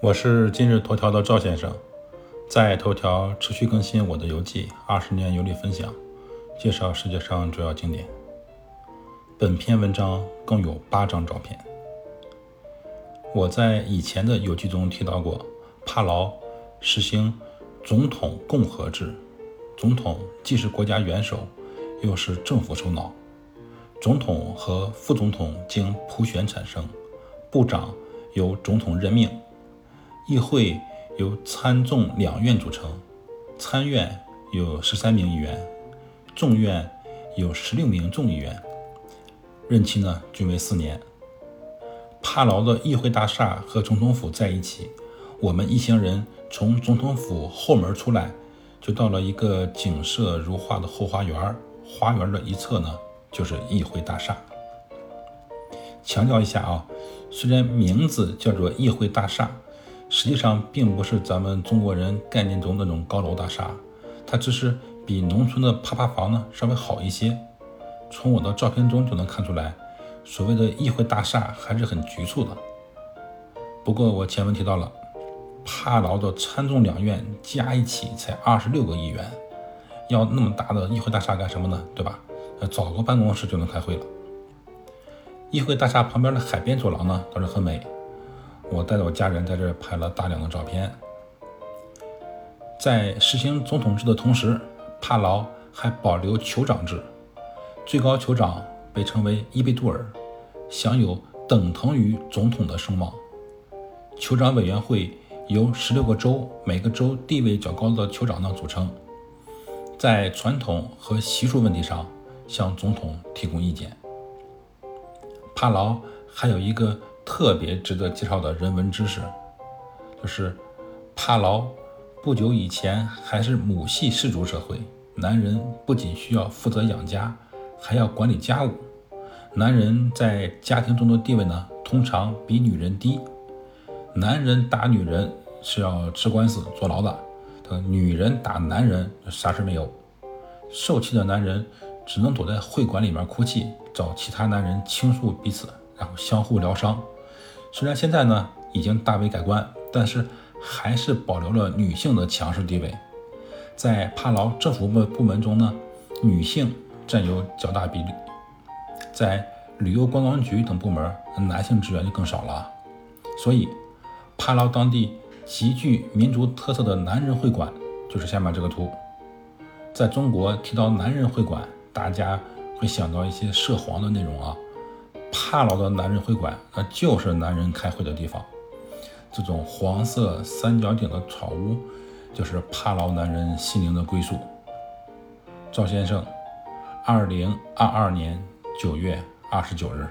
我是今日头条的赵先生，在头条持续更新我的游记，二十年游历分享，介绍世界上主要景点。本篇文章共有八张照片。我在以前的游记中提到过，帕劳实行总统共和制，总统既是国家元首，又是政府首脑。总统和副总统经普选产生，部长由总统任命。议会由参众两院组成，参院有十三名议员，众院有十六名众议员，任期呢均为四年。帕劳的议会大厦和总统府在一起，我们一行人从总统府后门出来，就到了一个景色如画的后花园，花园的一侧呢就是议会大厦。强调一下啊，虽然名字叫做议会大厦。实际上并不是咱们中国人概念中那种高楼大厦，它只是比农村的趴趴房呢稍微好一些。从我的照片中就能看出来，所谓的议会大厦还是很局促的。不过我前文提到了，帕劳的参众两院加一起才二十六个议员，要那么大的议会大厦干什么呢？对吧？找个办公室就能开会了。议会大厦旁边的海边走廊呢倒是很美。我带着我家人在这拍了大量的照片。在实行总统制的同时，帕劳还保留酋长制，最高酋长被称为伊贝杜尔，享有等同于总统的声望。酋长委员会由十六个州，每个州地位较高的酋长呢组成，在传统和习俗问题上向总统提供意见。帕劳还有一个。特别值得介绍的人文知识，就是帕劳不久以前还是母系氏族社会，男人不仅需要负责养家，还要管理家务。男人在家庭中的地位呢，通常比女人低。男人打女人是要吃官司坐牢的，女人打男人啥事没有。受气的男人只能躲在会馆里面哭泣，找其他男人倾诉彼此，然后相互疗伤。虽然现在呢已经大为改观，但是还是保留了女性的强势地位。在帕劳政府部部门中呢，女性占有较大比例；在旅游观光局等部门，男性职员就更少了。所以，帕劳当地极具民族特色的男人会馆就是下面这个图。在中国提到男人会馆，大家会想到一些涉黄的内容啊。帕劳的男人会馆，那就是男人开会的地方。这种黄色三角顶的草屋，就是帕劳男人心灵的归宿。赵先生，二零二二年九月二十九日。